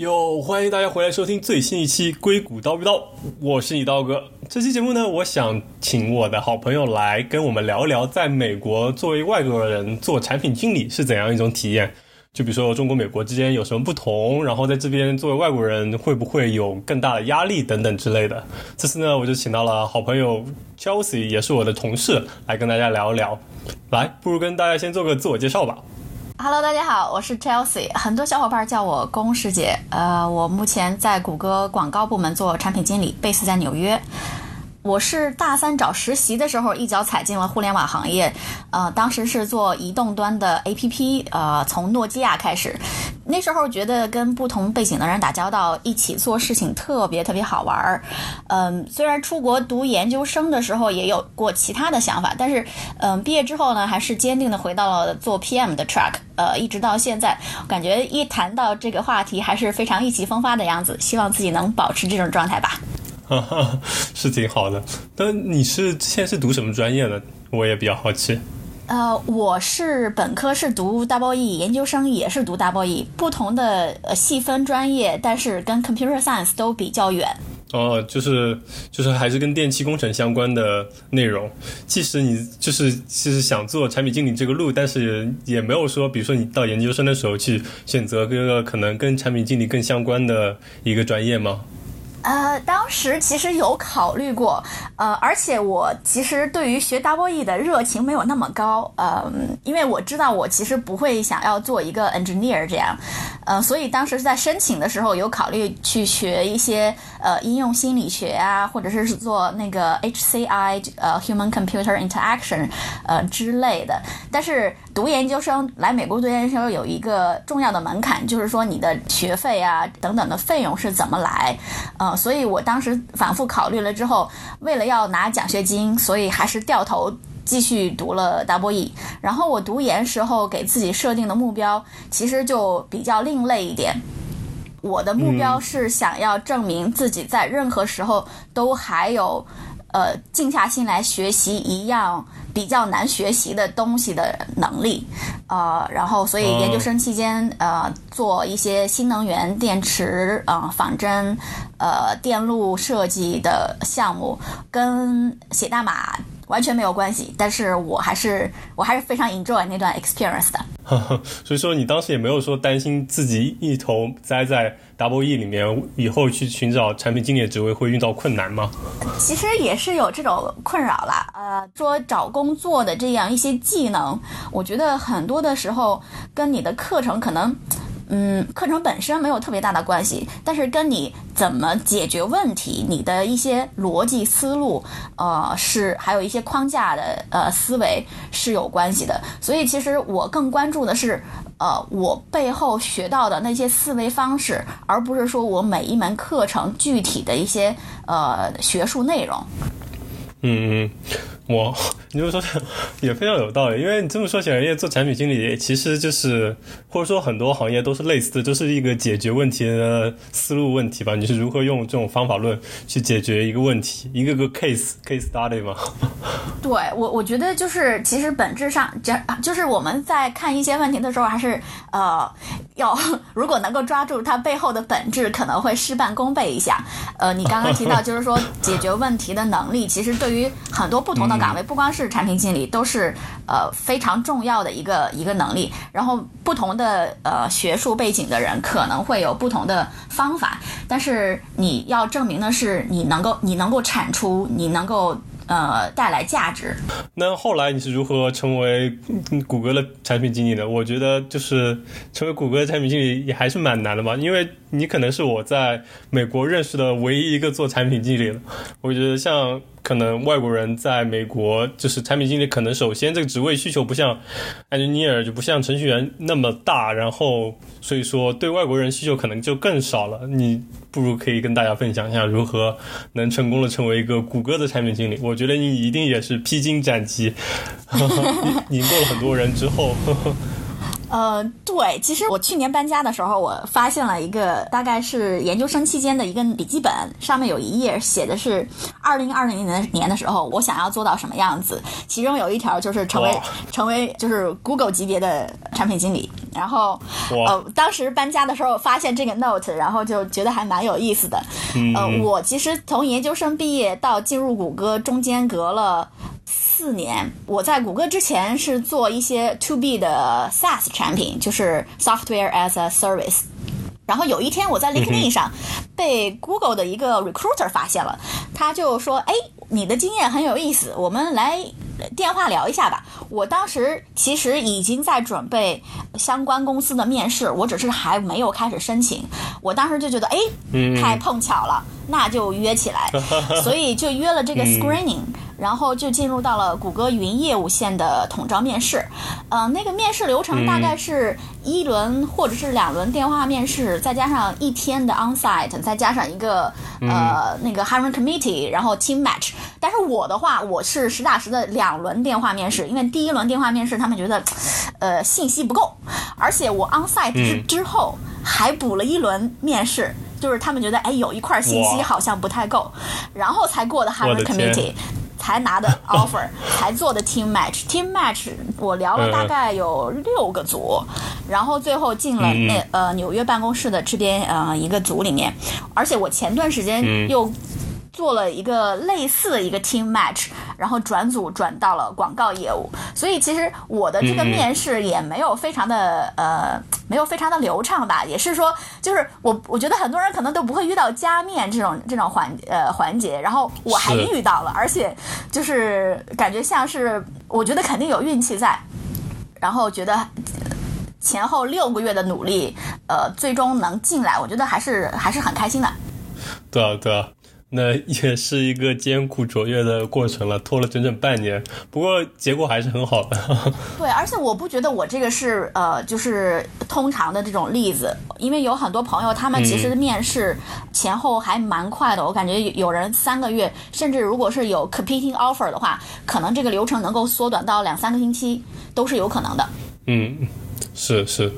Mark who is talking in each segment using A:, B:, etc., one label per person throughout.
A: 哟，欢迎大家回来收听最新一期《硅谷叨不叨》，我是你刀哥。这期节目呢，我想请我的好朋友来跟我们聊一聊，在美国作为外国人做产品经理是怎样一种体验。就比如说中国、美国之间有什么不同，然后在这边作为外国人会不会有更大的压力等等之类的。这次呢，我就请到了好朋友 Chelsea，也是我的同事，来跟大家聊一聊。来，不如跟大家先做个自我介绍吧。
B: Hello，大家好，我是 Chelsea，很多小伙伴叫我龚师姐。呃，我目前在谷歌广告部门做产品经理，base 在纽约。我是大三找实习的时候一脚踩进了互联网行业，呃，当时是做移动端的 APP，呃，从诺基亚开始。那时候觉得跟不同背景的人打交道，一起做事情特别特别好玩儿。嗯，虽然出国读研究生的时候也有过其他的想法，但是嗯，毕业之后呢，还是坚定的回到了做 PM 的 track，呃，一直到现在，感觉一谈到这个话题还是非常意气风发的样子。希望自己能保持这种状态吧。
A: 哈哈，是挺好的。但你是现在是读什么专业的？我也比较好奇。
B: 呃，我是本科是读 Double E，研究生也是读 Double E，不同的呃细分专业，但是跟 Computer Science 都比较远。
A: 哦，就是就是还是跟电气工程相关的内容。即使你就是其实想做产品经理这个路，但是也没有说，比如说你到研究生的时候去选择一个可能跟产品经理更相关的一个专业吗？
B: 呃，当时其实有考虑过，呃，而且我其实对于学 Double E 的热情没有那么高，呃，因为我知道我其实不会想要做一个 engineer 这样，呃，所以当时在申请的时候有考虑去学一些呃应用心理学啊，或者是做那个 HCI 呃 Human Computer Interaction 呃之类的，但是读研究生来美国读研究生有一个重要的门槛，就是说你的学费啊等等的费用是怎么来，呃。所以我当时反复考虑了之后，为了要拿奖学金，所以还是掉头继续读了大博 E。然后我读研时候给自己设定的目标其实就比较另类一点，我的目标是想要证明自己在任何时候都还有。呃，静下心来学习一样比较难学习的东西的能力，呃，然后所以研究生期间，呃，做一些新能源电池啊、仿真、呃，电路设计的项目，跟写代码完全没有关系，但是我还是我还是非常 enjoy 那段 experience 的。
A: 所以说，你当时也没有说担心自己一头栽在。W E 里面以后去寻找产品经理的职位会遇到困难吗？
B: 其实也是有这种困扰啦。呃，说找工作的这样一些技能，我觉得很多的时候跟你的课程可能。嗯，课程本身没有特别大的关系，但是跟你怎么解决问题，你的一些逻辑思路，呃，是还有一些框架的呃思维是有关系的。所以其实我更关注的是，呃，我背后学到的那些思维方式，而不是说我每一门课程具体的一些呃学术内容。
A: 嗯嗯。我，你就说也非常有道理，因为你这么说起来，因为做产品经理其实就是，或者说很多行业都是类似的，都是一个解决问题的思路问题吧。你是如何用这种方法论去解决一个问题，一个个 case case study 吗？
B: 对我，我觉得就是其实本质上，就就是我们在看一些问题的时候，还是呃，要 如果能够抓住它背后的本质，可能会事半功倍一下。呃，你刚刚提到 就是说解决问题的能力，其实对于很多不同的。岗位不光是产品经理，都是呃非常重要的一个一个能力。然后不同的呃学术背景的人可能会有不同的方法，但是你要证明的是你能够你能够产出，你能够。呃，带来价值。
A: 那后来你是如何成为谷歌的产品经理的？我觉得就是成为谷歌的产品经理也还是蛮难的吧，因为你可能是我在美国认识的唯一一个做产品经理的。我觉得像可能外国人在美国就是产品经理，可能首先这个职位需求不像 engineer 就不像程序员那么大，然后所以说对外国人需求可能就更少了。你。不如可以跟大家分享一下如何能成功的成为一个谷歌的产品经理。我觉得你一定也是披荆斩棘，赢过了很多人之后。
B: 呃，对，其实我去年搬家的时候，我发现了一个大概是研究生期间的一个笔记本，上面有一页写的是二零二零年年的时候，我想要做到什么样子。其中有一条就是成为成为就是 Google 级别的产品经理。然后呃，当时搬家的时候发现这个 note，然后就觉得还蛮有意思的。呃，我其实从研究生毕业到进入谷歌中间隔了。四年，我在谷歌之前是做一些 to B 的 SaaS 产品，就是 Software as a Service。然后有一天我在 LinkedIn 上被 Google 的一个 recruiter 发现了，他就说：“哎，你的经验很有意思，我们来电话聊一下吧。”我当时其实已经在准备相关公司的面试，我只是还没有开始申请。我当时就觉得，哎，太碰巧了，那就约起来，所以就约了这个 screening。然后就进入到了谷歌云业务线的统招面试，嗯，那个面试流程大概是一轮或者是两轮电话面试，再加上一天的 onsite，再加上一个呃那个 hiring committee，然后 team match。但是我的话，我是实打实的两轮电话面试，因为第一轮电话面试他们觉得，呃，信息不够，而且我 onsite 之之后还补了一轮面试，就是他们觉得哎有一块信息好像不太够，然后才过的 hiring committee。才拿的 offer，才做的 team match，team match 我聊了大概有六个组，然后最后进了那呃纽约办公室的这边呃一个组里面，而且我前段时间又。做了一个类似的一个 team match，然后转组转到了广告业务，所以其实我的这个面试也没有非常的呃，没有非常的流畅吧，也是说，就是我我觉得很多人可能都不会遇到加面这种这种环呃环节，然后我还遇到了，而且就是感觉像是我觉得肯定有运气在，然后觉得前后六个月的努力，呃，最终能进来，我觉得还是还是很开心的。
A: 对啊，对啊。那也是一个艰苦卓越的过程了，拖了整整半年，不过结果还是很好的。
B: 对，而且我不觉得我这个是呃，就是通常的这种例子，因为有很多朋友他们其实面试前后还蛮快的，我感觉有人三个月，甚至如果是有 competing offer 的话，可能这个流程能够缩短到两三个星期都是有可能的。
A: 嗯，是是。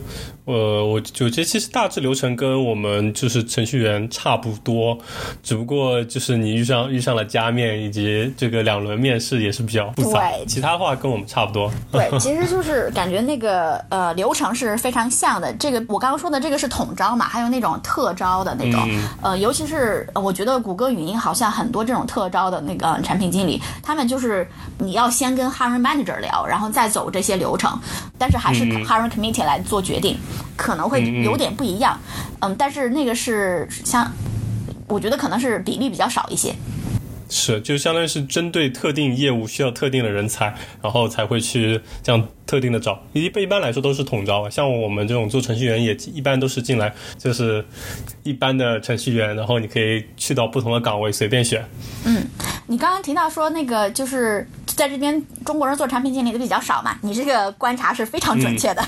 A: 呃，我就觉得其实大致流程跟我们就是程序员差不多，只不过就是你遇上遇上了加面以及这个两轮面试也是比较复杂，其他的话跟我们差不多。
B: 对，其实就是感觉那个呃流程是非常像的。这个我刚刚说的这个是统招嘛，还有那种特招的那种，呃，尤其是我觉得谷歌语音好像很多这种特招的那个产品经理，他们就是你要先跟 hiring manager 聊，然后再走这些流程，但是还是 hiring committee 来做决定。可能会有点不一样，嗯，但是那个是像，我觉得可能是比例比较少一些。
A: 是，就相当于是针对特定业务需要特定的人才，然后才会去这样特定的找。一一般来说都是统招，像我们这种做程序员也一般都是进来就是一般的程序员，然后你可以去到不同的岗位随便选。
B: 嗯，你刚刚提到说那个就是在这边中国人做产品经理的比较少嘛？你这个观察是非常准确的。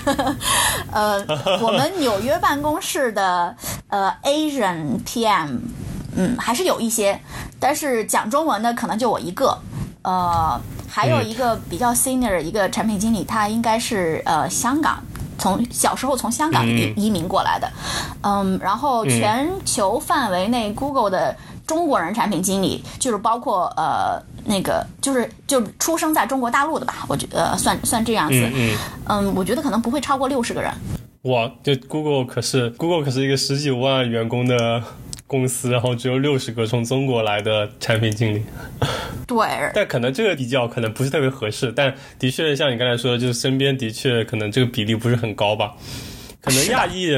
B: 呃，我们纽约办公室的呃 Asian PM。嗯，还是有一些，但是讲中文的可能就我一个，呃，还有一个比较 senior 一个产品经理，他应该是呃香港，从小时候从香港移移民过来的，嗯，然后全球范围内 Google 的中国人产品经理，就是包括呃那个就是就出生在中国大陆的吧，我觉得算算这样子，嗯，我觉得可能不会超过六十个人。
A: 哇，这 Google 可是 Google 可是一个十几万员工的。公司，然后只有六十个从中国来的产品经理，
B: 对，
A: 但可能这个比较可能不是特别合适，但的确像你刚才说的，就是身边的确可能这个比例不是很高吧，可能亚裔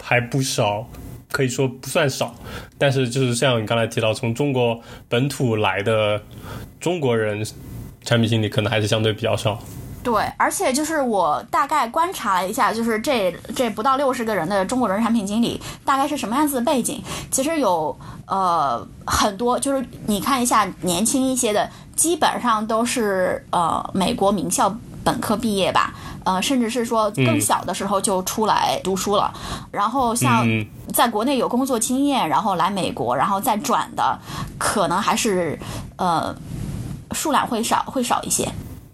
A: 还不少，可以说不算少，但是就是像你刚才提到从中国本土来的中国人产品经理，可能还是相对比较少。
B: 对，而且就是我大概观察了一下，就是这这不到六十个人的中国人产品经理大概是什么样子的背景。其实有呃很多，就是你看一下年轻一些的，基本上都是呃美国名校本科毕业吧，呃甚至是说更小的时候就出来读书了。然后像在国内有工作经验，然后来美国，然后再转的，可能还是呃数量会少会少一些。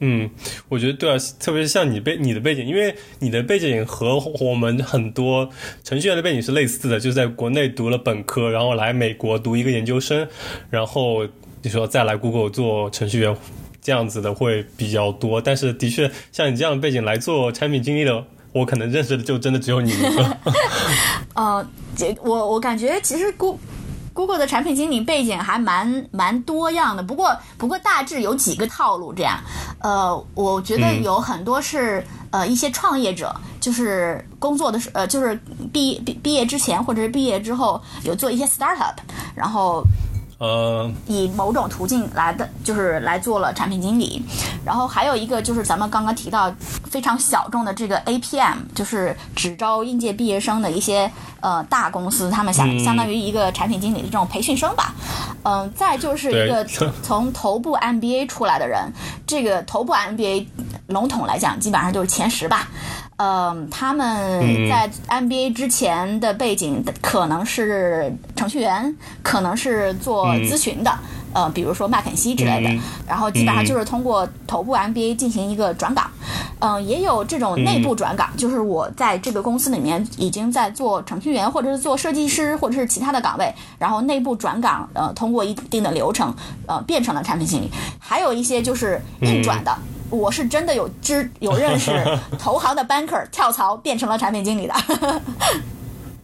A: 嗯，我觉得对啊，特别是像你背你的背景，因为你的背景和我们很多程序员的背景是类似的，就是在国内读了本科，然后来美国读一个研究生，然后你说再来 Google 做程序员，这样子的会比较多。但是的确，像你这样的背景来做产品经理的，我可能认识的就真的只有你一个。
B: 呃，这我我感觉其实 Go Google 的产品经理背景还蛮蛮多样的，不过不过大致有几个套路这样。呃，我觉得有很多是、呃一些创业者，就是工作的时呃就是毕毕毕业之前或者是毕业之后有做一些 startup，然后
A: 呃，
B: 以某种途径来的，就是来做了产品经理。然后还有一个就是咱们刚刚提到非常小众的这个 APM，就是只招应届毕业生的一些呃大公司，他们相
A: 嗯
B: 相当于一个产品经理的这种培训生吧。嗯、再就是一个从头部 MBA 出来的人，这个头部 MBA 笼统来讲，基本上就是前十吧。嗯，他们
A: 嗯
B: 在 MBA 之前的背景可能是程序员，可能是做咨询的，呃，比如说麦肯锡之类的。
A: 嗯
B: 然后基本上就是通过头部 MBA 进行一个转岗。嗯、也有这种内部转岗，就是我在这个公司里面已经在做程序员，或者是做设计师，或者是其他的岗位，然后内部转岗，呃，通过一定的流程，呃，变成了产品经理。还有一些就是硬转的。我是真的有知有认识投行的 banker 跳槽变成了产品经理的，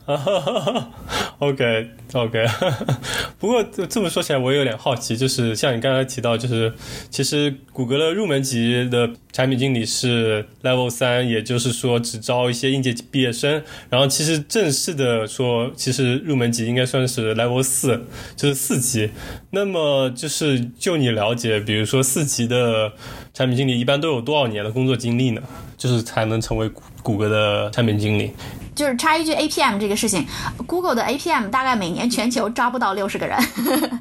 A: OK OK，不过这么说起来，我也有点好奇，就是像你刚才提到，就是其实谷歌的入门级的产品经理是 Level 三，也就是说只招一些应届毕业生。然后其实正式的说，其实入门级应该算是 Level 四，就是四级。那么就是就你了解，比如说四级的产品经理一般都有多少年的工作经历呢？就是才能成为谷歌的产品经理？
B: 就是插一句 APM 这个事情，Google 的 APM 大概每年全球招不到六十个人，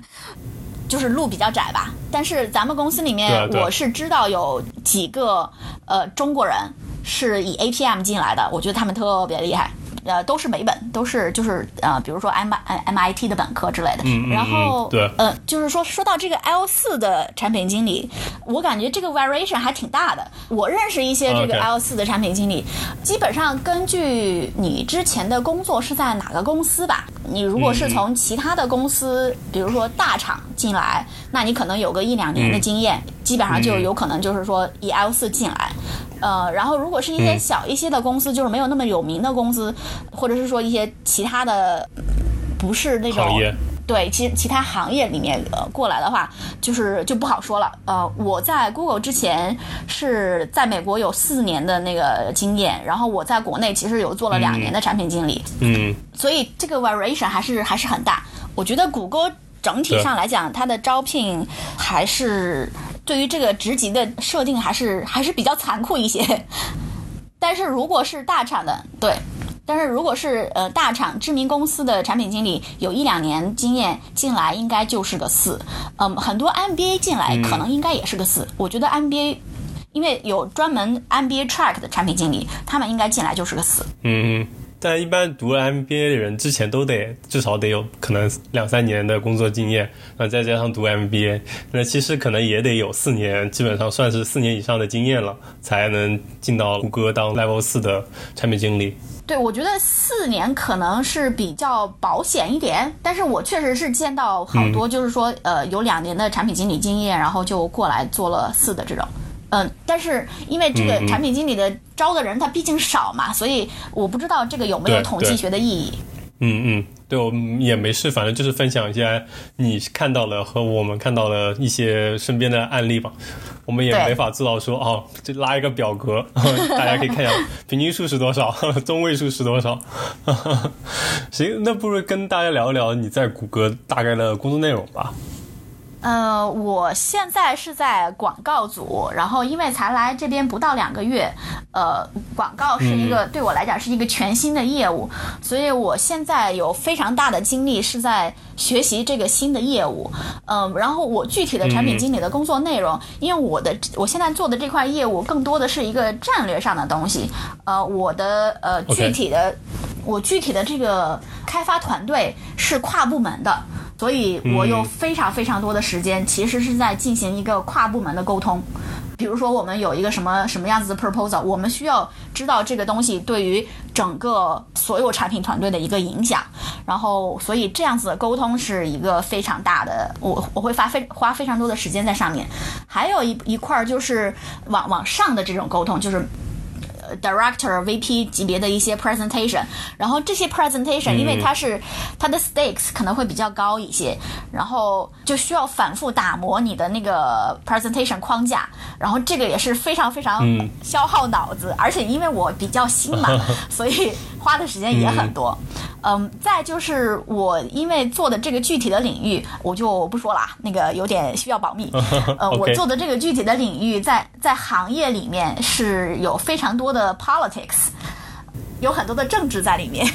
B: 就是路比较窄吧。但是咱们公司里面，我是知道有几个呃中国人是以 APM 进来的，我觉得他们特别厉害。呃，都是美本，都是就是呃，比如说 M MIT 的本科之类的。然后
A: 嗯对
B: 呃，就是说说到这个 L 四的产品经理，我感觉这个 variation 还挺大的。我认识一些这个 L 四的产品经理，基本上根据你之前的工作是在哪个公司吧，你如果是从其他的公司，比如说大厂进来，那你可能有个一两年的经验，基本上就有可能就是说以 L 四进来。呃，然后如果是一些
A: 嗯
B: 小一些的公司，就是没有那么有名的公司，或者是说一些其他的，不是那种
A: 行业
B: 对其其他行业里面呃过来的话，就是就不好说了。呃，我在 Google 之前是在美国有四年的那个经验，然后我在国内其实有做了两年的产品经理，
A: 嗯。
B: 所以这个 variation 还是还是很大。我觉得谷歌整体上来讲，它的招聘还是对于这个职级的设定还是还是比较残酷一些。但是如果是大厂的，对。但是如果是呃大厂知名公司的产品经理，有一两年经验进来，应该就是个四。嗯，很多 MBA 进来可能应该也是个四。我觉得 MBA 因为有专门 MBA track 的产品经理，他们应该进来就是个四。
A: 嗯，但一般读了 MBA 的人之前都得至少得有可能两三年的工作经验，那再加上读 MBA，那其实可能也得有四年，基本上算是四年以上的经验了，才能进到谷歌当 Level 四的产品经理。
B: 对，我觉得四年可能是比较保险一点，但是我确实是见到好多，就是说，呃，有两年的产品经理经验，然后就过来做了四的这种。嗯，但是因为这个产品经理的招的人他毕竟少嘛，所以我不知道这个有没有统计学的意义。
A: 嗯嗯，对，我们也没事，反正就是分享一下你看到了和我们看到的一些身边的案例吧。我们也没法知道说哦，就拉一个表格，大家可以看一下平均数是多少，中位数是多少。行，那不如跟大家聊一聊你在谷歌大概的工作内容吧。
B: 呃，我现在是在广告组，然后因为才来这边不到两个月，呃，广告是一个、对我来讲是一个全新的业务，所以我现在有非常大的精力是在学习这个新的业务。嗯、然后我具体的产品经理的工作内容，因为我的我现在做的这块业务更多的是一个战略上的东西，呃，我的呃具体的我具体的这个开发团队是跨部门的。所以我有非常非常多的时间，其实是在进行一个跨部门的沟通。比如说我们有一个什么什么样子的 proposal，我们需要知道这个东西对于整个所有产品团队的一个影响，然后所以这样子的沟通是一个非常大的，我我会花非花非常多的时间在上面。还有一一块就是往往上的这种沟通，就是。Director、VP 级别的一些 presentation，然后这些 presentation 因为它是它的 stakes 可能会比较高一些，然后就需要反复打磨你的那个 presentation 框架，然后这个也是非常非常消耗脑子，而且因为我比较新嘛，所以花的时间也很多。嗯，再就是我因为做的这个具体的领域，我就不说了，那个有点需要保密。呃，我做的这个具体的领域，在在行业里面是有非常多的 politics，有很多的政治在里面。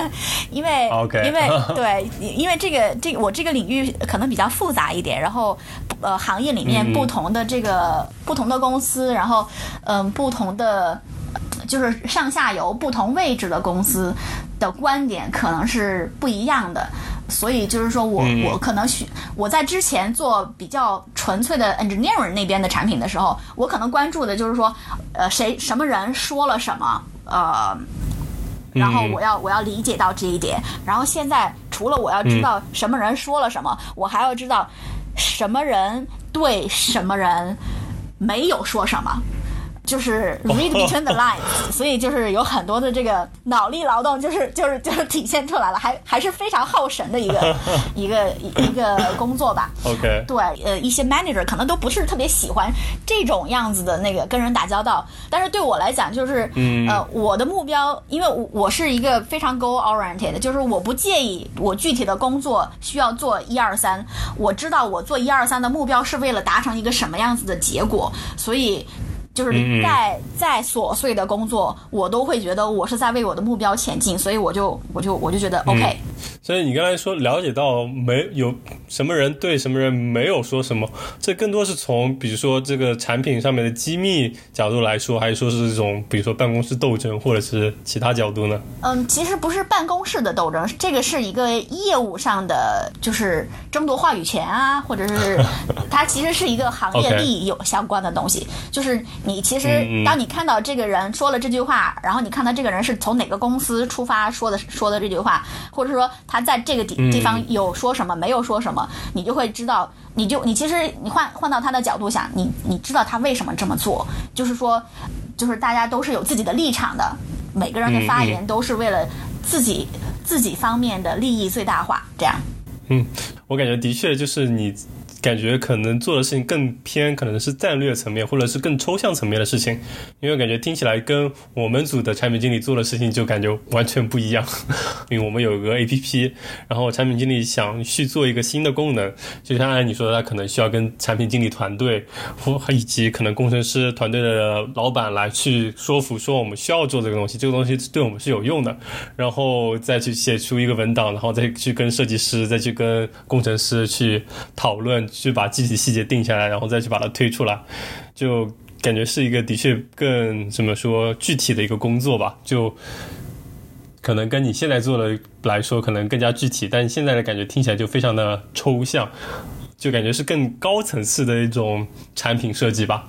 B: 因为因为 对，因为这个这个我这个领域可能比较复杂一点，然后呃，行业里面不同的这个不同的公司，然后嗯，不同的。就是上下游不同位置的公司的观点可能是不一样的，所以就是说我我可能需我在之前做比较纯粹的 engineering 那边的产品的时候，我可能关注的就是说，呃，谁什么人说了什么，呃，然后我要我要理解到这一点，然后现在除了我要知道什么人说了什么，我还要知道什么人对什么人没有说什么。就是 read between the lines，所以就是有很多的这个脑力劳动，就是就是就是体现出来了，还还是非常耗神的一个 一个一个工作吧。
A: OK，
B: 对，呃，一些 manager 可能都不是特别喜欢这种样子的那个跟人打交道，但是对我来讲，就是呃，我的目标，因为我我是一个非常 goal oriented，就是我不介意我具体的工作需要做一二三，我知道我做一二三的目标是为了达成一个什么样子的结果，所以。就是再再琐碎的工作，我都会觉得我是在为我的目标前进，所以我就我就我就觉得 OK。
A: 所以你刚才说了解到没有什么人对什么人没有说什么，这更多是从比如说这个产品上面的机密角度来说，还是说是这种比如说办公室斗争，或者是其他角度呢？
B: 嗯，其实不是办公室的斗争，这个是一个业务上的，就是争夺话语权啊，或者是 它其实是一个行业利益有相关的东西，就是你其实当你看到这个人说了这句话，然后你看到这个人是从哪个公司出发说的说的这句话，或者说他。在这个地地方有说什么，没有说什么，你就会知道，你就你其实你换换到他的角度想，你你知道他为什么这么做，就是说，就是大家都是有自己的立场的，每个人的发言都是为了自己自己方面的利益最大化，这样。
A: 嗯，我感觉的确就是你。感觉可能做的事情更偏，可能是战略层面，或者是更抽象层面的事情，因为感觉听起来跟我们组的产品经理做的事情就感觉完全不一样。因为我们有个 A P P，然后产品经理想去做一个新的功能，就像按你说的，他可能需要跟产品经理团队，或以及可能工程师团队的老板来去说服，说我们需要做这个东西，这个东西对我们是有用的，然后再去写出一个文档，然后再去跟设计师，再去跟工程师去讨论。去把具体细节定下来，然后再去把它推出来，就感觉是一个的确更怎么说具体的一个工作吧。就可能跟你现在做的来说，可能更加具体，但现在的感觉听起来就非常的抽象，就感觉是更高层次的一种产品设计吧。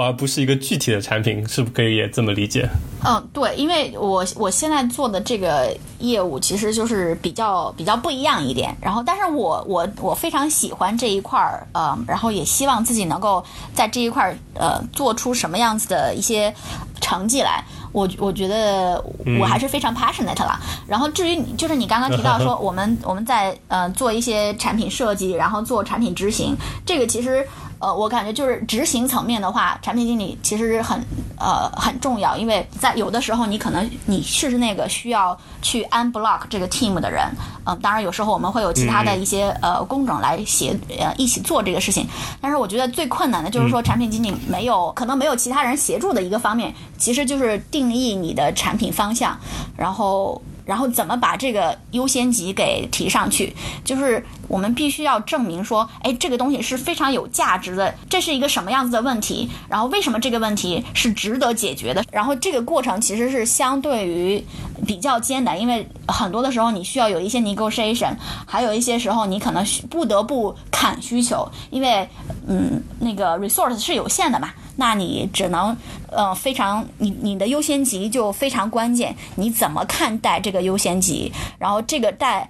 A: 而不是一个具体的产品，是不是可以也这么理解？
B: 嗯，对，因为我我现在做的这个业务其实就是比较比较不一样一点。然后，但是我我我非常喜欢这一块儿，呃，然后也希望自己能够在这一块儿呃做出什么样子的一些成绩来。我我觉得我还是非常 passionate 了。然后至于就是你刚刚提到说 我们我们在呃做一些产品设计，然后做产品执行，这个其实。呃，我感觉就是执行层面的话，产品经理其实很呃很重要，因为在有的时候你可能你是那个需要去 unblock 这个 team 的人，嗯，当然有时候我们会有其他的一些呃工种来协呃一起做这个事情，但是我觉得最困难的就是说产品经理没有可能没有其他人协助的一个方面，其实就是定义你的产品方向，然后。然后怎么把这个优先级给提上去？就是我们必须要证明说，哎，这个东西是非常有价值的，这是一个什么样子的问题？然后为什么这个问题是值得解决的？然后这个过程其实是相对于比较艰难，因为很多的时候你需要有一些 negotiation，还有一些时候你可能不得不砍需求，因为嗯，那个 resource 是有限的嘛。那你只能呃非常你你的优先级就非常关键，你怎么看待这个优先级？然后这个在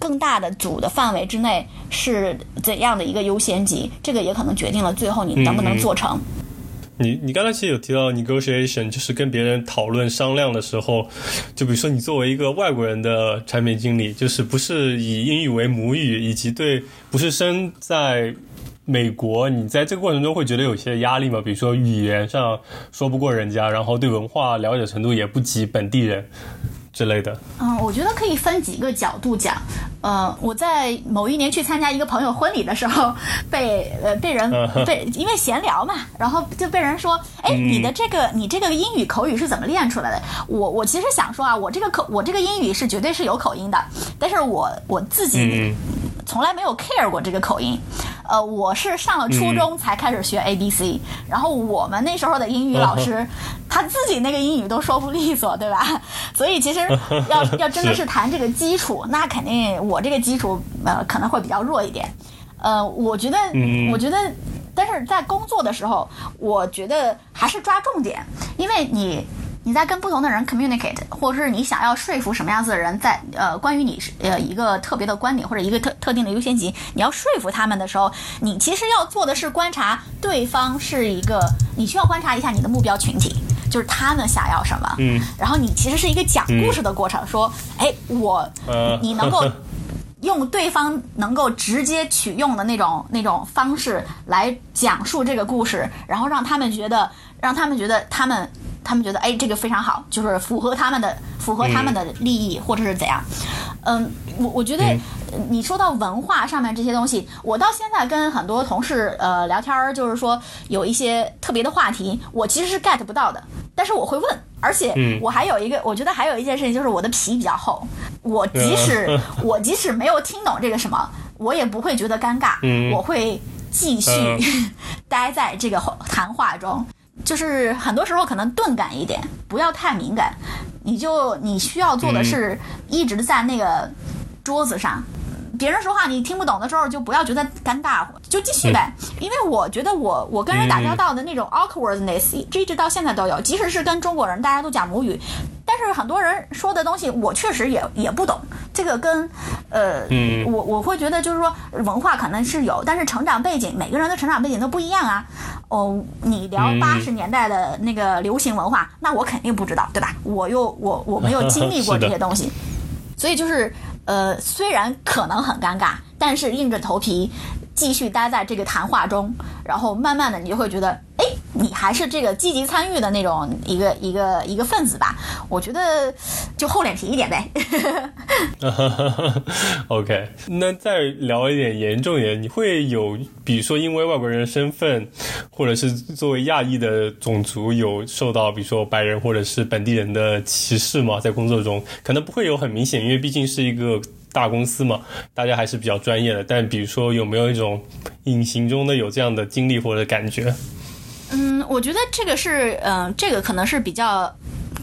B: 更大的组的范围之内是怎样的一个优先级？这个也可能决定了最后你能不能做成。
A: 你你刚才其实有提到 negotiation，就是跟别人讨论商量的时候，就比如说你作为一个外国人的产品经理，就是不是以英语为母语，以及对不是生在美国，你在这个过程中会觉得有些压力吗？比如说语言上说不过人家，然后对文化了解程度也不及本地人。之类的，
B: 嗯，我觉得可以分几个角度讲。呃，我在某一年去参加一个朋友婚礼的时候，被呃被人被因为闲聊嘛，然后就被人说，哎，你的这个你这个英语口语是怎么练出来的？我我其实想说啊，我这个口我这个英语是绝对是有口音的，但是我我自己从来没有 care 过这个口音。呃，我是上了初中才开始学 A B C，然后我们那时候的英语老师，他自己那个英语都说不利索，对吧？所以其实要 要真的是谈这个基础，那肯定我这个基础呃可能会比较弱一点。呃，我觉得，我觉得，但是在工作的时候，我觉得还是抓重点，因为你。你在跟不同的人 communicate，或者是你想要说服什么样子的人，在呃关于你是呃一个特别的观点或者一个特特定的优先级，你要说服他们的时候，你其实要做的是观察对方是一个，你需要观察一下你的目标群体，就是他们想要什么。嗯。然后你其实是一个讲故事的过程，说，哎，我，你能够用对方能够直接取用的那种那种方式来讲述这个故事，然后让他们觉得，让他们觉得他们。他们觉得，哎，这个非常好，就是符合他们的，符合他们的利益，或者是怎样？嗯，我我觉得你说到文化上面这些东西，我到现在跟很多同事呃聊天儿，就是说有一些特别的话题，我其实是 get 不到的，但是我会问，而且我还有一个，我觉得还有一件事情就是我的皮比较厚，我即使我即使没有听懂这个什么，我也不会觉得尴尬，我会继续 待在这个谈话中。就是很多时候可能钝感一点，不要太敏感。你就你需要做的是一直在那个桌子上，别人说话你听不懂的时候，就不要觉得尴尬，就继续呗。因为我觉得我我跟人打交道的那种 awkwardness，这一直到现在都有，即使是跟中国人，大家都讲母语。但是很多人说的东西，我确实也也不懂。这个跟，呃，我我会觉得就是说文化可能是有，但是成长背景，每个人的成长背景都不一样啊。哦，你聊八十年代的那个流行文化，那我肯定不知道，对吧？我又我我没有经历过 这些东西，所以就是呃，虽然可能很尴尬，但是硬着头皮继续待在这个谈话中，然后慢慢的你就会觉得，哎。你还是这个积极参与的那种一个一个一个分子吧？我觉得就厚脸皮一点呗。
A: OK，那再聊一点严重一点，你会有比如说因为外国人身份，或者是作为亚裔的种族有受到比如说白人或者是本地人的歧视吗？在工作中可能不会有很明显，因为毕竟是一个大公司嘛，大家还是比较专业的。但比如说有没有一种隐形中的有这样的经历或者感觉？
B: 嗯，我觉得这个是，嗯，这个可能是比较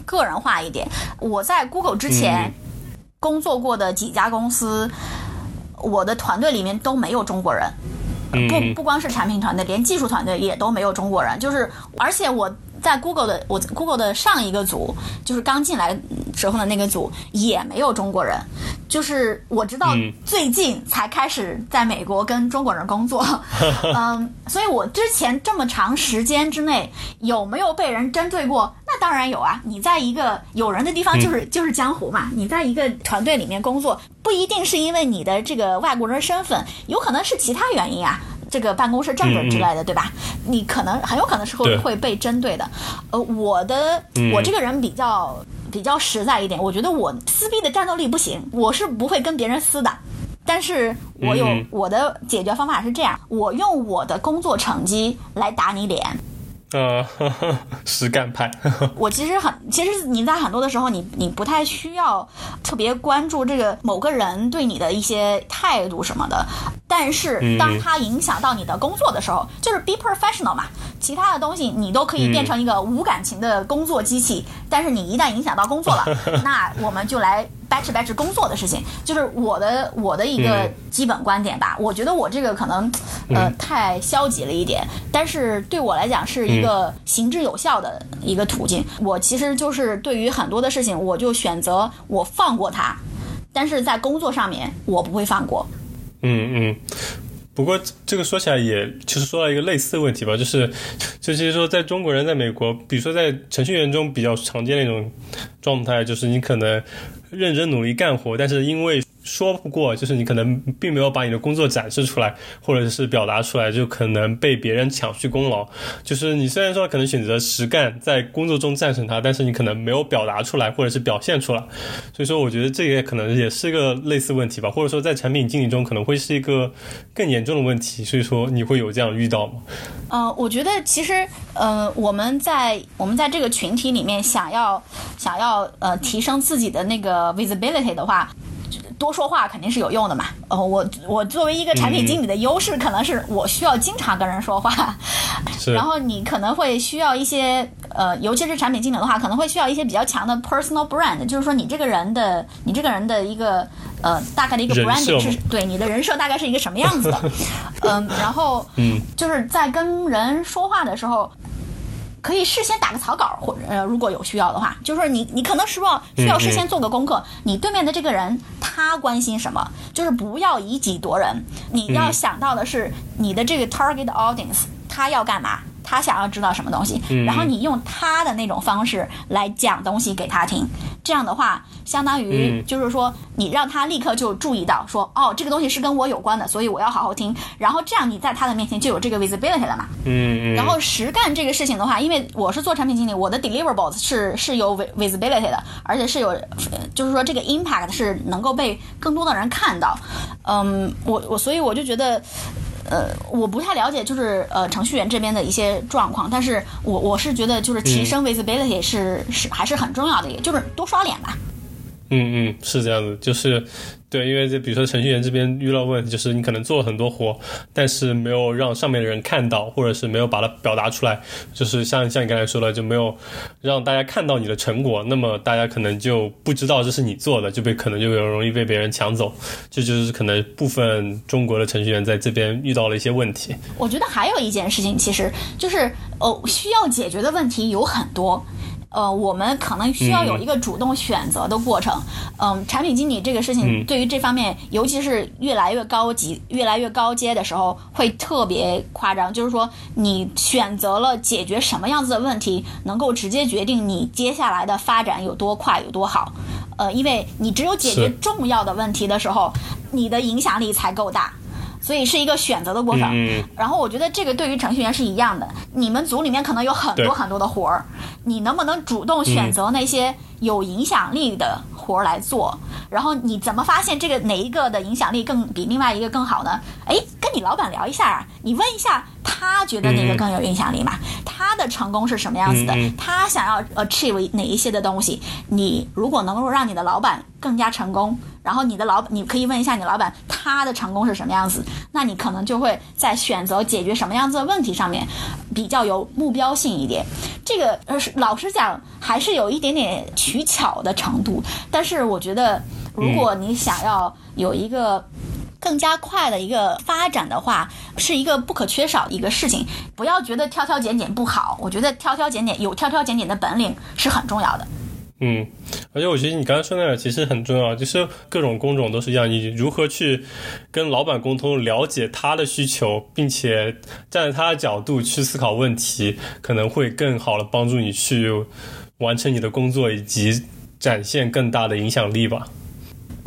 B: 个人化一点。我在 Google 之前工作过的几家公司，我的团队里面都没有中国人，不不光是产品团队，连技术团队也都没有中国人。就是，而且我。在 Google 的我 Google 的上一个组，就是刚进来时候的那个组也没有中国人，就是我知道最近才开始在美国跟中国人工作，嗯，所以我之前这么长时间之内有没有被人针对过？那当然有啊！你在一个有人的地方就是就是江湖嘛，你在一个团队里面工作，不一定是因为你的这个外国人身份，有可能是其他原因啊。这个办公室站着之类的，对吧？你可能很有可能是会会被针对的。呃，我的我这个人比较比较实在一点，我觉得我撕逼的战斗力不行，我是不会跟别人撕的。但是我有我的解决方法是这样，我用我的工作成绩来打你脸。
A: 呃，实干派。
B: 我其实很，其实你在很多的时候，你你不太需要特别关注这个某个人对你的一些态度什么的。但是当他影响到你的工作的时候，就是 be professional 嘛。其他的东西你都可以变成一个无感情的工作机器，但是你一旦影响到工作了，那我们就来 batch batch 工作的事情，就是我的我的一个基本观点吧。我觉得我这个可能呃太消极了一点，但是对我来讲是一个行之有效的一个途径。我其实就是对于很多的事情，我就选择我放过他，但是在工作上面我不会放过。
A: 嗯嗯。不过这个说起来，也其实说到一个类似的问题吧，就是，就是说，在中国人在美国，比如说在程序员中比较常见的一种状态，就是你可能认真努力干活，但是因为说不过，就是你可能并没有把你的工作展示出来，或者是表达出来，就可能被别人抢去功劳。就是你虽然说可能选择实干，在工作中战胜他，但是你可能没有表达出来，或者是表现出来。所以说，我觉得这也可能也是一个类似问题吧，或者说在产品经理中可能会是一个更严重的问题。所以说，你会有这样遇到吗？
B: 呃，我觉得其实，呃，我们在我们在这个群体里面想要想要呃提升自己的那个 visibility 的话。多说话肯定是有用的嘛。呃，我我作为一个产品经理的优势，可能是我需要经常跟人说话。然后你可能会需要一些呃，尤其是产品经理的话，可能会需要一些比较强的 personal brand，就是说你这个人的你这个人的一个呃大概的一个 brand 是对你的人设大概是一个什么样子的。嗯，然后嗯，就是在跟人说话的时候。可以事先打个草稿，或者呃，如果有需要的话，就是你你可能需要需要事先做个功课，你对面的这个人他关心什么，就是不要以己夺人，你要想到的是你的这个 target audience 他要干嘛。他想要知道什么东西，然后你用他的那种方式来讲东西给他听，这样的话，相当于就是说，你让他立刻就注意到，说哦，这个东西是跟我有关的，所以我要好好听。然后这样你在他的面前就有这个 visibility 了嘛。
A: 嗯嗯。
B: 然后实干这个事情的话，因为我是做产品经理，我的 deliverables 是是有 visibility 的，而且是有，就是说这个 impact 是能够被更多的人看到。嗯，我我所以我就觉得。呃，我不太了解，就是呃程序员这边的一些状况，但是我我是觉得，就是提升 visibility 是是还是很重要的，也就是多刷脸吧。
A: 嗯嗯，是这样子，就是。对，因为就比如说程序员这边遇到问题，就是你可能做了很多活，但是没有让上面的人看到，或者是没有把它表达出来，就是像像你刚才说的，就没有让大家看到你的成果，那么大家可能就不知道这是你做的，就被可能就有容易被别人抢走，这就是可能部分中国的程序员在这边遇到了一些问题。
B: 我觉得还有一件事情，其实就是呃需要解决的问题有很多。呃，我们可能需要有一个主动选择的过程。嗯，产品经理这个事情，对于这方面，尤其是越来越高级、越来越高阶的时候，会特别夸张。就是说，你选择了解决什么样子的问题，能够直接决定你接下来的发展有多快、有多好。呃，因为你只有解决重要的问题的时候，你的影响力才够大。所以是一个选择的过程，然后我觉得这个对于程序员是一样的。你们组里面可能有很多很多的活儿，你能不能主动选择那些有影响力的活儿来做？然后你怎么发现这个哪一个的影响力更比另外一个更好呢？哎，跟你老板聊一下啊，你问一下他觉得哪个更有影响力嘛？他的成功是什么样子的？他想要 achieve 哪一些的东西？你如果能够让你的老板更加成功。然后你的老板，你可以问一下你老板，他的成功是什么样子？那你可能就会在选择解决什么样子的问题上面，比较有目标性一点。这个呃，老实讲，还是有一点点取巧的程度。但是我觉得，如果你想要有一个更加快的一个发展的话，是一个不可缺少的一个事情。不要觉得挑挑拣拣不好，我觉得挑挑拣拣有挑挑拣拣的本领是很重要的。
A: 嗯，而且我觉得你刚刚说那个其实很重要，就是各种工种都是一样，你如何去跟老板沟通，了解他的需求，并且站在他的角度去思考问题，可能会更好的帮助你去完成你的工作以及展现更大的影响力吧。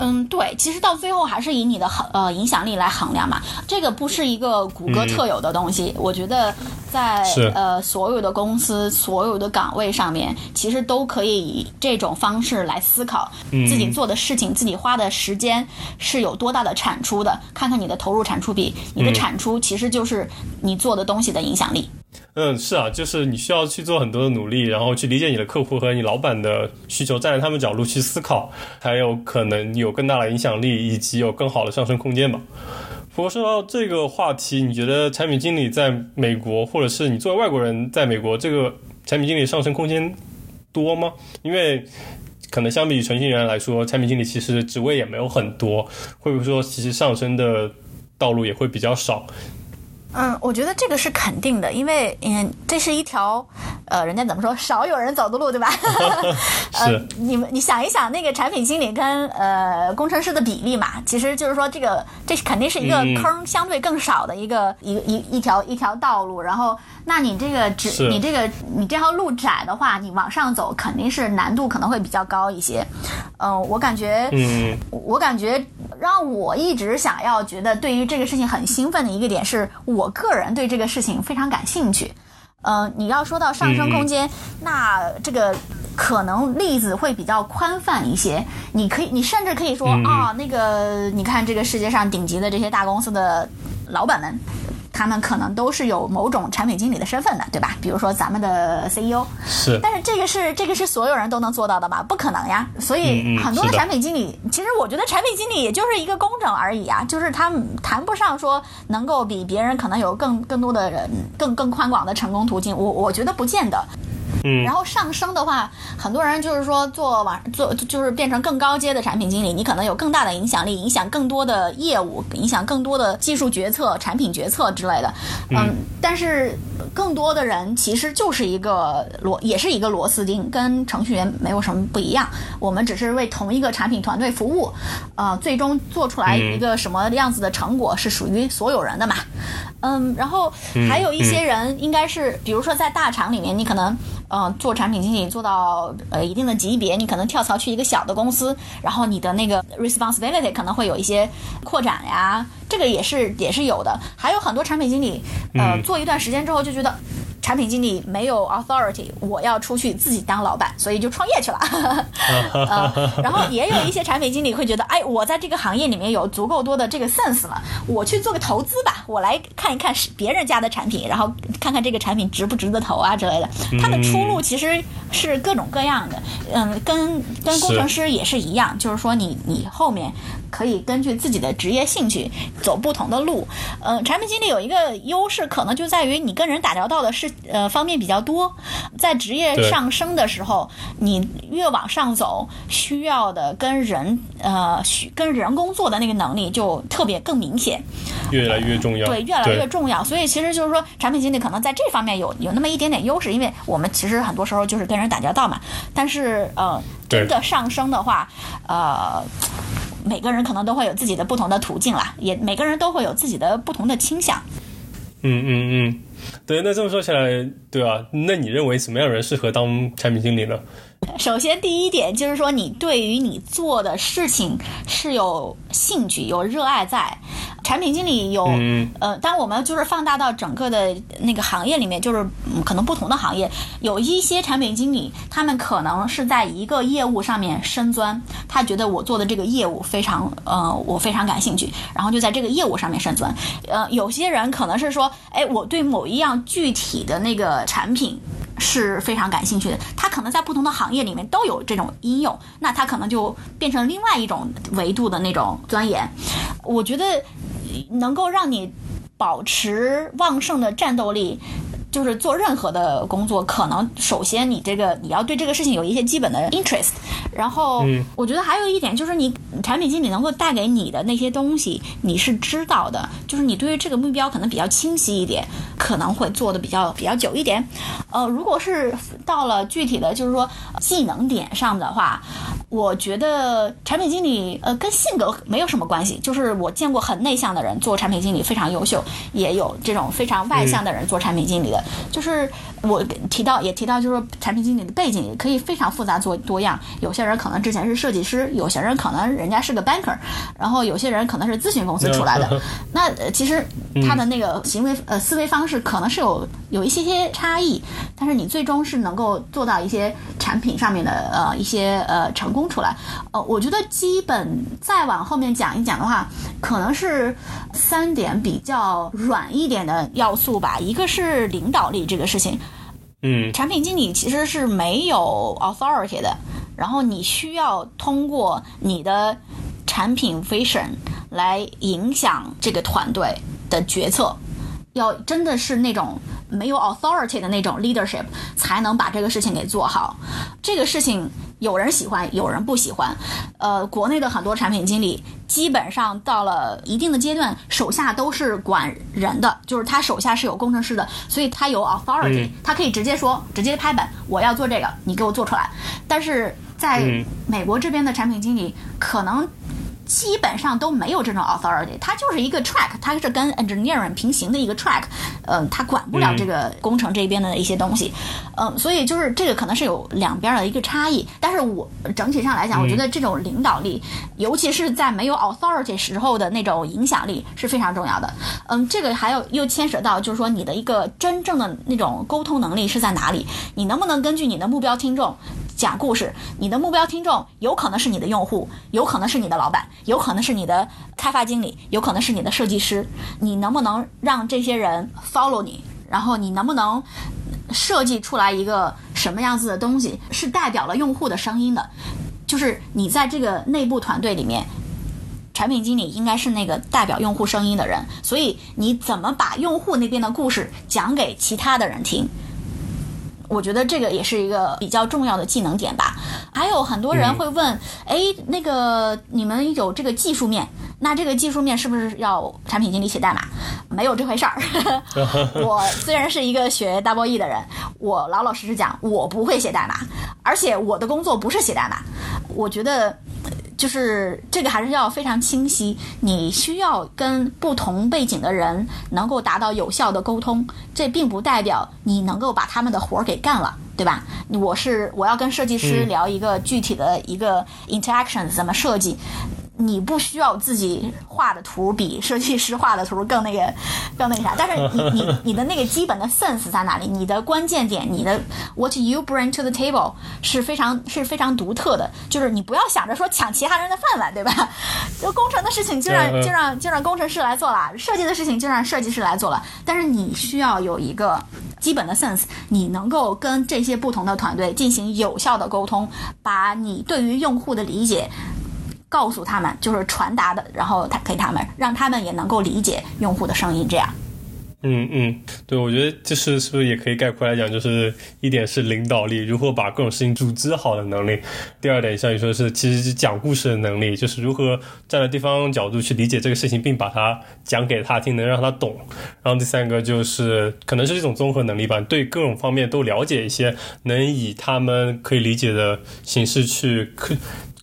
B: 嗯，对，其实到最后还是以你的衡呃影响力来衡量嘛，这个不是一个谷歌特有的东西。我觉得在呃所有的公司、所有的岗位上面，其实都可以以这种方式来思考自己做的事情、自己花的时间是有多大的产出的，看看你的投入产出比，你的产出其实就是你做的东西的影响力。
A: 嗯，嗯是啊，就是你需要去做很多的努力，然后去理解你的客户和你老板的需求，站在他们角度去思考，才有可能有更大的影响力，以及有更好的上升空间吧。不过说到这个话题，你觉得产品经理在美国，或者是你作为外国人在美国，这个产品经理上升空间多吗？因为可能相比于程序员来说，产品经理其实职位也没有很多，会不会说其实上升的道路也会比较少？
B: 嗯，我觉得这个是肯定的，因为嗯，这是一条呃，人家怎么说，少有人走的路，对吧？
A: 是。
B: 你们你想一想，那个产品经理跟呃工程师的比例嘛，其实就是说这个这肯定是一个坑相对更少的一个一一一条一条道路。然后，那你这个只你这个你这条路窄的话，你往上走肯定是难度可能会比较高一些。嗯，我感觉，
A: 嗯，
B: 我感觉让我一直想要觉得对于这个事情很兴奋的一个点是我。我个人对这个事情非常感兴趣，呃，你要说到上升空间，那这个可能例子会比较宽泛一些。你可以，你甚至可以说啊，那个你看这个世界上顶级的这些大公司的老板们。他们可能都是有某种产品经理的身份的，对吧？比如说咱们的 CEO，
A: 是。
B: 但是这个是这个是所有人都能做到的吗？不可能呀。所以很多的产品经理，其实我觉得产品经理也就是一个工整而已啊，就是他谈不上说能够比别人可能有更更多的人更更宽广的成功途径。我我觉得不见得。
A: 嗯，
B: 然后上升的话，很多人就是说做网做就是变成更高阶的产品经理，你可能有更大的影响力，影响更多的业务，影响更多的技术决策、产品决策之类的。嗯，但是更多的人其实就是一个螺，也是一个螺丝钉，跟程序员没有什么不一样。我们只是为同一个产品团队服务，呃，最终做出来一个什么样子的成果是属于所有人的嘛？嗯，然后还有一些人应该是，比如说在大厂里面，你可能。嗯，做产品经理做到呃一定的级别，你可能跳槽去一个小的公司，然后你的那个 responsibility 可能会有一些扩展呀，这个也是也是有的。还有很多产品经理，呃，做一段时间之后就觉得。产品经理没有 authority，我要出去自己当老板，所以就创业去了。呃，然后也有一些产品经理会觉得，哎，我在这个行业里面有足够多的这个 sense 了，我去做个投资吧，我来看一看是别人家的产品，然后看看这个产品值不值得投啊之类的。他的出路其实是各种各样的，嗯，跟跟工程师也是一样，就是说你你后面。可以根据自己的职业兴趣走不同的路。呃，产品经理有一个优势，可能就在于你跟人打交道的是呃方面比较多。在职业上升的时候，你越往上走，需要的跟人呃需跟人工作的那个能力就特别更明显，
A: 越来越重要。
B: 对，越来越重要。所以其实就是说，产品经理可能在这方面有有那么一点点优势，因为我们其实很多时候就是跟人打交道嘛。但是呃，真的上升的话，呃。每个人可能都会有自己的不同的途径啦，也每个人都会有自己的不同的倾向。
A: 嗯嗯嗯，对，那这么说起来，对啊，那你认为什么样人适合当产品经理呢？
B: 首先，第一点就是说，你对于你做的事情是有兴趣、有热爱在。产品经理有，嗯呃，当我们就是放大到整个的那个行业里面，就是可能不同的行业，有一些产品经理，他们可能是在一个业务上面深钻，他觉得我做的这个业务非常，呃，我非常感兴趣，然后就在这个业务上面深钻。呃，有些人可能是说，哎，我对某一样具体的那个产品。是非常感兴趣的，它可能在不同的行业里面都有这种应用，那它可能就变成另外一种维度的那种钻研。我觉得能够让你保持旺盛的战斗力。就是做任何的工作，可能首先你这个你要对这个事情有一些基本的 interest，然后我觉得还有一点就是你产品经理能够带给你的那些东西，你是知道的，就是你对于这个目标可能比较清晰一点，可能会做的比较比较久一点。呃，如果是到了具体的就是说技能点上的话。我觉得产品经理，呃，跟性格没有什么关系。就是我见过很内向的人做产品经理非常优秀，也有这种非常外向的人做产品经理的。就是我提到也提到，就是说产品经理的背景也可以非常复杂做多样。有些人可能之前是设计师，有些人可能人家是个 banker，然后有些人可能是咨询公司出来的。那其实他的那个行为呃思维方式可能是有有一些些差异，但是你最终是能够做到一些产品上面的呃一些呃成功。出来，呃，我觉得基本再往后面讲一讲的话，可能是三点比较软一点的要素吧。一个是领导力这个事情，
A: 嗯，
B: 产品经理其实是没有 authority 的，然后你需要通过你的产品 vision 来影响这个团队的决策，要真的是那种没有 authority 的那种 leadership，才能把这个事情给做好。这个事情有人喜欢，有人不喜欢。呃，国内的很多产品经理基本上到了一定的阶段，手下都是管人的，就是他手下是有工程师的，所以他有 authority，、他可以直接说，直接拍板，我要做这个，你给我做出来。但是在美国这边的产品经理可能。基本上都没有这种 authority，它就是一个 track，它是跟 engineering 平行的一个 track，嗯、它管不了这个工程这边的一些东西，嗯、所以就是这个可能是有两边的一个差异。但是我整体上来讲，我觉得这种领导力，尤其是在没有 authority 时候的那种影响力是非常重要的。嗯，这个还有又牵扯到就是说你的一个真正的那种沟通能力是在哪里，你能不能根据你的目标听众。讲故事，你的目标听众有可能是你的用户，有可能是你的老板，有可能是你的开发经理，有可能是你的设计师。你能不能让这些人 follow 你？然后你能不能设计出来一个什么样子的东西，是代表了用户的声音的？就是你在这个内部团队里面，产品经理应该是那个代表用户声音的人，所以你怎么把用户那边的故事讲给其他的人听？我觉得这个也是一个比较重要的技能点吧。还有很多人会问，哎、那个你们有这个技术面，那这个技术面是不是要产品经理写代码？没有这回事儿。我虽然是一个学 Double E 的人，我老老实实讲，我不会写代码，而且我的工作不是写代码。我觉得。就是这个还是要非常清晰，你需要跟不同背景的人能够达到有效的沟通，这并不代表你能够把他们的活儿给干了，对吧？我是我要跟设计师
A: 嗯
B: 聊一个具体的一个 interaction 怎么设计。你不需要自己画的图比设计师画的图更那个 更那个啥，但是你你 你的那个基本的 sense 在哪里？你的关键点，你的 what you bring to the table 是非常是非常独特的，就是你不要想着说抢其他人的饭碗，对吧？就 工程的事情就让就让就让工程师来做了，设计的事情就让设计师来做了，但是你需要有一个基本的 sense，你能够跟这些不同的团队进行有效的沟通，把你对于用户的理解。告诉他们，就是传达的，然后他给他们，让他们也能够理解用户的声音，这样。
A: 嗯嗯，对，我觉得就是是不是也可以概括来讲，就是一点是领导力，如何把各种事情组织好的能力；第二点像你说是其实是讲故事的能力，就是如何站在对方角度去理解这个事情，并把它讲给他听，能让他懂。然后第三个就是可能是一种综合能力吧，对各种方面都了解一些，能以他们可以理解的形式去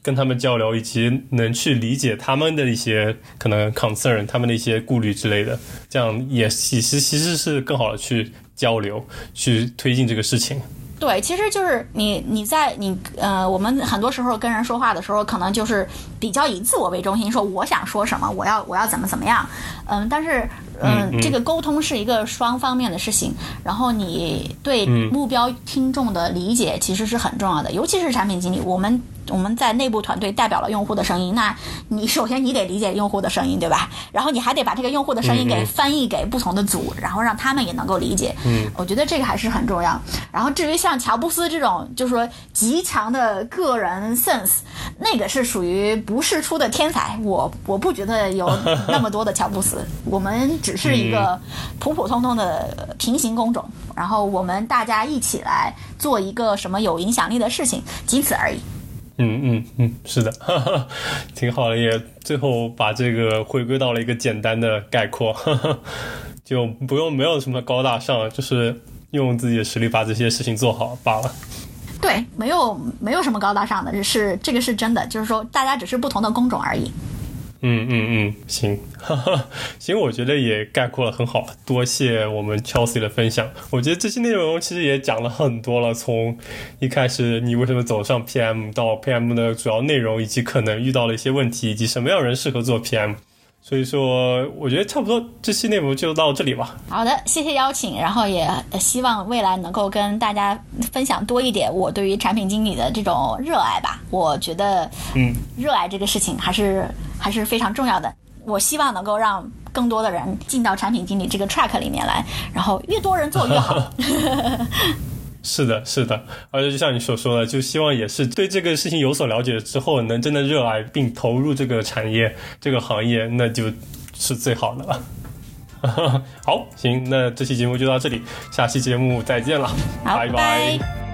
A: 跟他们交流，以及能去理解他们的一些可能 concern，他们的一些顾虑之类的，这样也其实其实是更好的去交流，去推进这个事情。
B: 对，其实就是你你在你呃，我们很多时候跟人说话的时候，可能就是比较以自我为中心，说我想说什么，我要我要怎么怎么样，嗯，但是嗯，
A: 嗯
B: 这个沟通是一个双方面的事情，然后你对目标听众的理解其实是很重要的，尤其是产品经理，我们。我们在内部团队代表了用户的声音，那你首先你得理解用户的声音，对吧？然后你还得把这个用户的声音给翻译给不同的组，然后让他们也能够理解。
A: 嗯，
B: 我觉得这个还是很重要。然后至于像乔布斯这种，就是说极强的个人 sense，那个是属于不世出的天才。我我不觉得有那么多的乔布斯，我们只是一个普普通通的平行工种，然后我们大家一起来做一个什么有影响力的事情，仅此而已。
A: 嗯嗯嗯，是的，挺好的，也最后把这个回归到了一个简单的概括，就不用没有什么高大上，就是用自己的实力把这些事情做好罢了。
B: 对，没有没有什么高大上的，是这个是真的，就是说大家只是不同的工种而已。
A: 嗯嗯嗯，行，哈哈，行，我觉得也概括了很好，多谢我们 Chelsea 的分享。我觉得这期内容其实也讲了很多了，从一开始你为什么走上 PM 到 PM 的主要内容，以及可能遇到了一些问题，以及什么样人适合做 PM。所以说，我觉得差不多这期内容就到这里吧。
B: 好的，谢谢邀请，然后也希望未来能够跟大家分享多一点我对于产品经理的这种热爱吧。我觉得，
A: 嗯，
B: 热爱这个事情还是还是非常重要的。我希望能够让更多的人进到产品经理这个 track 里面来，然后越多人做越好。
A: 是的，是的，而且就像你所说的，就希望也是对这个事情有所了解之后，能真的热爱并投入这个产业、这个行业，那就是最好的了。好，行，那这期节目就到这里，下期节目再见了，拜
B: 拜。